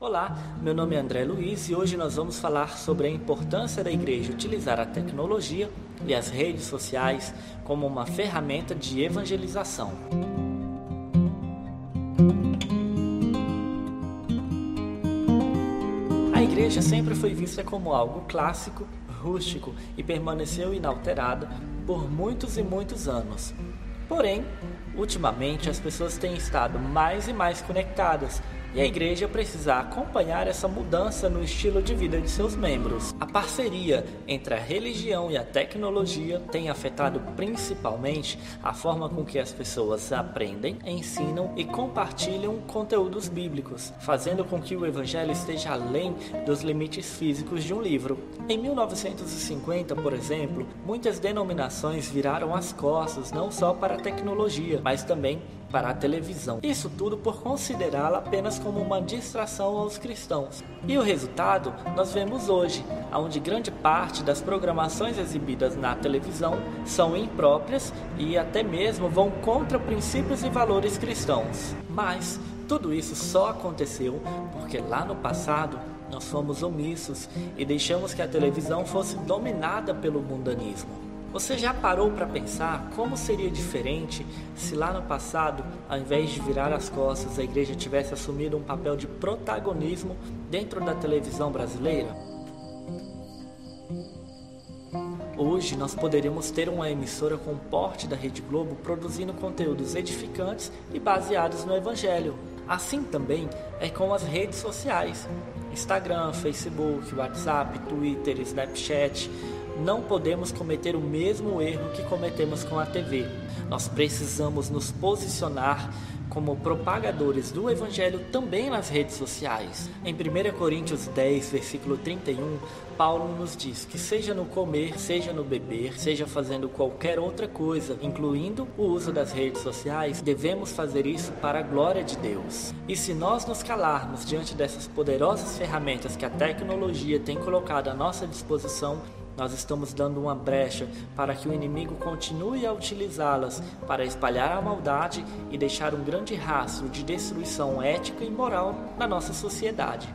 Olá, meu nome é André Luiz e hoje nós vamos falar sobre a importância da igreja utilizar a tecnologia e as redes sociais como uma ferramenta de evangelização. A igreja sempre foi vista como algo clássico, rústico e permaneceu inalterada por muitos e muitos anos. Porém, ultimamente as pessoas têm estado mais e mais conectadas e a igreja precisa acompanhar essa mudança no estilo de vida de seus membros. A parceria entre a religião e a tecnologia tem afetado principalmente a forma com que as pessoas aprendem, ensinam e compartilham conteúdos bíblicos, fazendo com que o evangelho esteja além dos limites físicos de um livro. Em 1950, por exemplo, muitas denominações viraram as costas não só para a tecnologia, mas também para a televisão. Isso tudo por considerá-la apenas como uma distração aos cristãos. E o resultado nós vemos hoje, onde grande parte das programações exibidas na televisão são impróprias e até mesmo vão contra princípios e valores cristãos. Mas tudo isso só aconteceu porque lá no passado nós fomos omissos e deixamos que a televisão fosse dominada pelo mundanismo. Você já parou para pensar como seria diferente se lá no passado, ao invés de virar as costas, a igreja tivesse assumido um papel de protagonismo dentro da televisão brasileira? Hoje nós poderíamos ter uma emissora com porte da Rede Globo produzindo conteúdos edificantes e baseados no Evangelho. Assim também é com as redes sociais: Instagram, Facebook, WhatsApp, Twitter, Snapchat não podemos cometer o mesmo erro que cometemos com a TV. Nós precisamos nos posicionar como propagadores do Evangelho também nas redes sociais. Em 1 Coríntios 10, versículo 31, Paulo nos diz que, seja no comer, seja no beber, seja fazendo qualquer outra coisa, incluindo o uso das redes sociais, devemos fazer isso para a glória de Deus. E se nós nos calarmos diante dessas poderosas ferramentas que a tecnologia tem colocado à nossa disposição, nós estamos dando uma brecha para que o inimigo continue a utilizá-las para espalhar a maldade e deixar um grande rastro de destruição ética e moral na nossa sociedade.